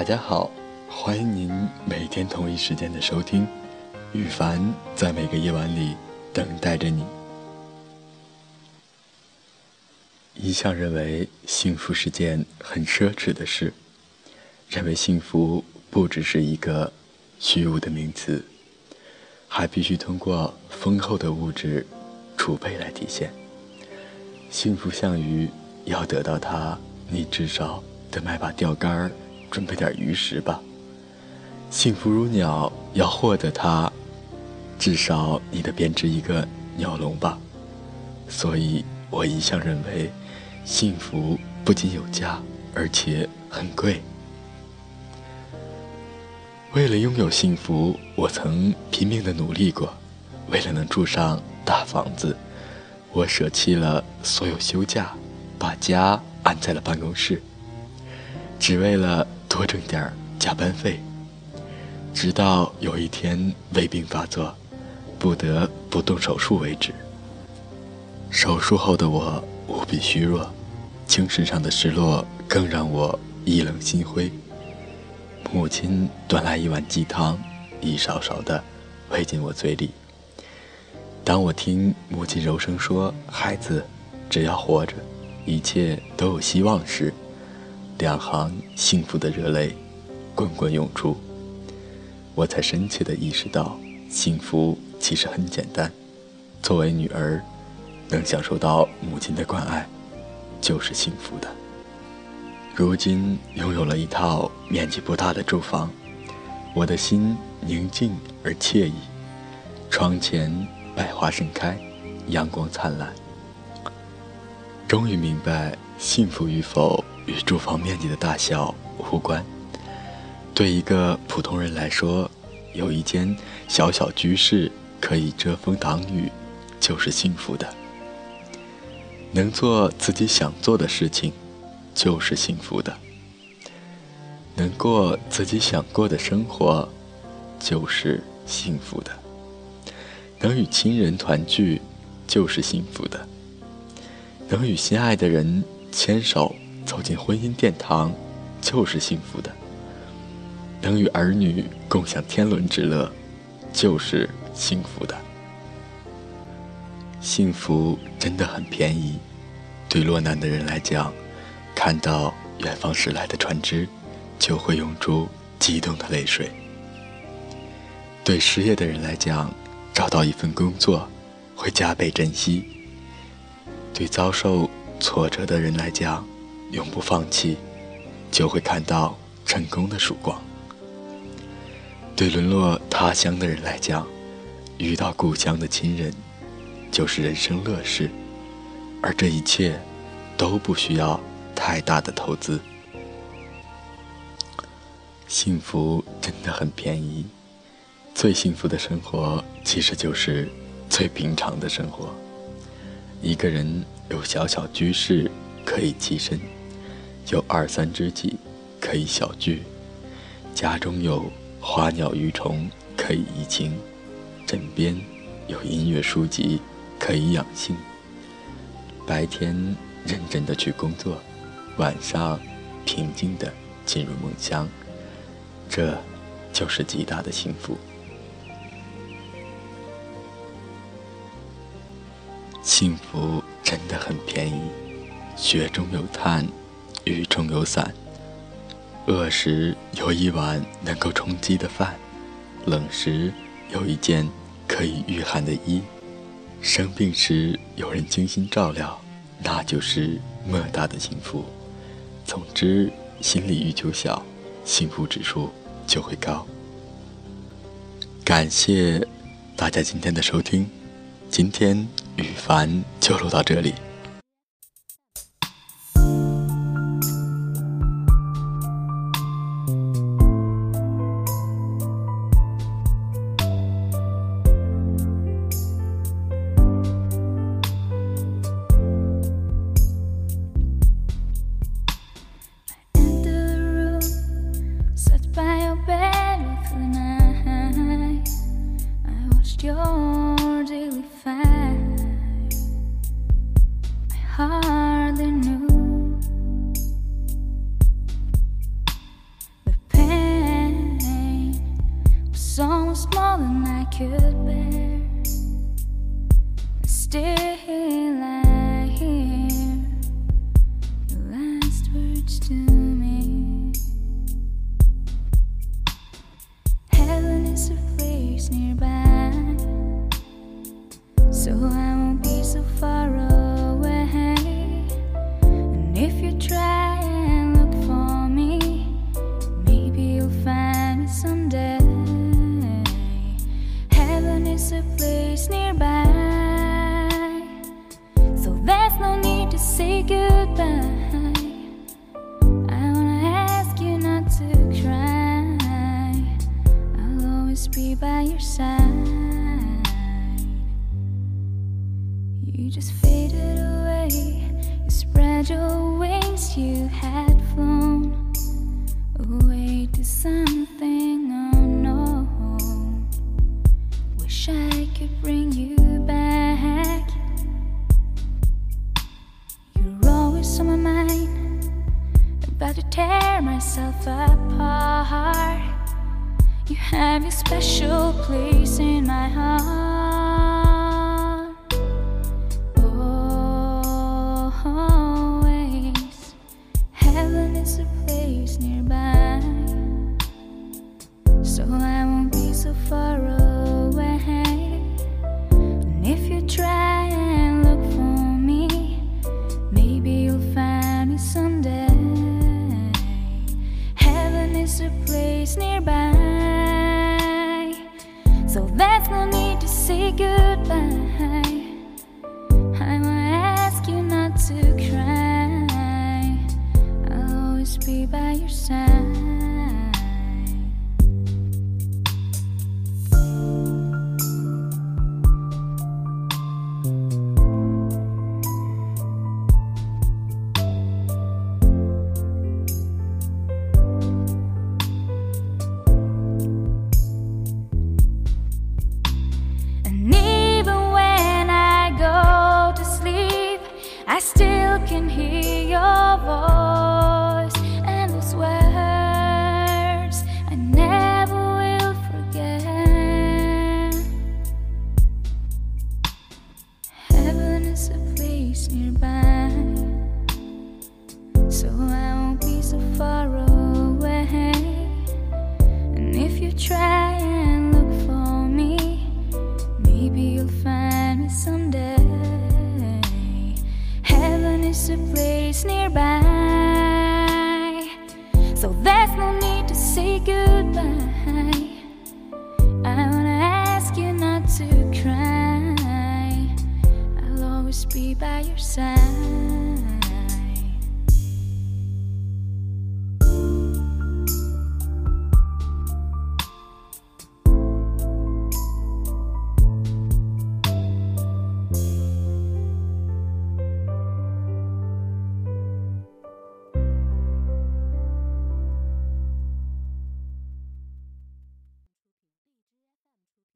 大家好，欢迎您每天同一时间的收听，羽凡在每个夜晚里等待着你。一向认为幸福是件很奢侈的事，认为幸福不只是一个虚无的名词，还必须通过丰厚的物质储备来体现。幸福像鱼，要得到它，你至少得买把钓竿儿。准备点鱼食吧。幸福如鸟，要获得它，至少你得编织一个鸟笼吧。所以我一向认为，幸福不仅有价，而且很贵。为了拥有幸福，我曾拼命的努力过。为了能住上大房子，我舍弃了所有休假，把家安在了办公室，只为了。多挣点加班费，直到有一天胃病发作，不得不动手术为止。手术后的我无比虚弱，精神上的失落更让我意冷心灰。母亲端来一碗鸡汤，一勺勺的喂进我嘴里。当我听母亲柔声说：“孩子，只要活着，一切都有希望。”时，两行幸福的热泪滚滚涌出，我才深切地意识到，幸福其实很简单。作为女儿，能享受到母亲的关爱，就是幸福的。如今拥有了一套面积不大的住房，我的心宁静而惬意。窗前百花盛开，阳光灿烂。终于明白，幸福与否。与住房面积的大小无关。对一个普通人来说，有一间小小居室可以遮风挡雨，就是幸福的。能做自己想做的事情，就是幸福的。能过自己想过的生活，就是幸福的。能与亲人团聚，就是幸福的。能与心爱的人牵手。走进婚姻殿堂，就是幸福的；能与儿女共享天伦之乐，就是幸福的。幸福真的很便宜。对落难的人来讲，看到远方驶来的船只，就会涌出激动的泪水；对失业的人来讲，找到一份工作，会加倍珍惜；对遭受挫折的人来讲，永不放弃，就会看到成功的曙光。对沦落他乡的人来讲，遇到故乡的亲人，就是人生乐事。而这一切，都不需要太大的投资。幸福真的很便宜，最幸福的生活其实就是最平常的生活。一个人有小小居室可以栖身。有二三知己可以小聚，家中有花鸟鱼虫可以怡情，枕边有音乐书籍可以养性。白天认真的去工作，晚上平静的进入梦乡，这就是极大的幸福。幸福真的很便宜，雪中有炭。雨中有伞，饿时有一碗能够充饥的饭，冷时有一件可以御寒的衣，生病时有人精心照料，那就是莫大的幸福。总之，心里欲求小，幸福指数就会高。感谢大家今天的收听，今天羽凡就录到这里。your so I won't be so far away. And if you try and look for me, maybe you'll find me someday. Heaven is a place nearby, so there's no need to say goodbye. Faded away. You spread your wings. You had flown away to something unknown. Wish I could bring you back. You're always on my mind. About to tear myself apart. You have a special place in my heart. I'll be by your side. Try and look for me, maybe you'll find me someday. Heaven is a place nearby, so there's no need to say goodbye. I wanna ask you not to cry. I'll always be by your side.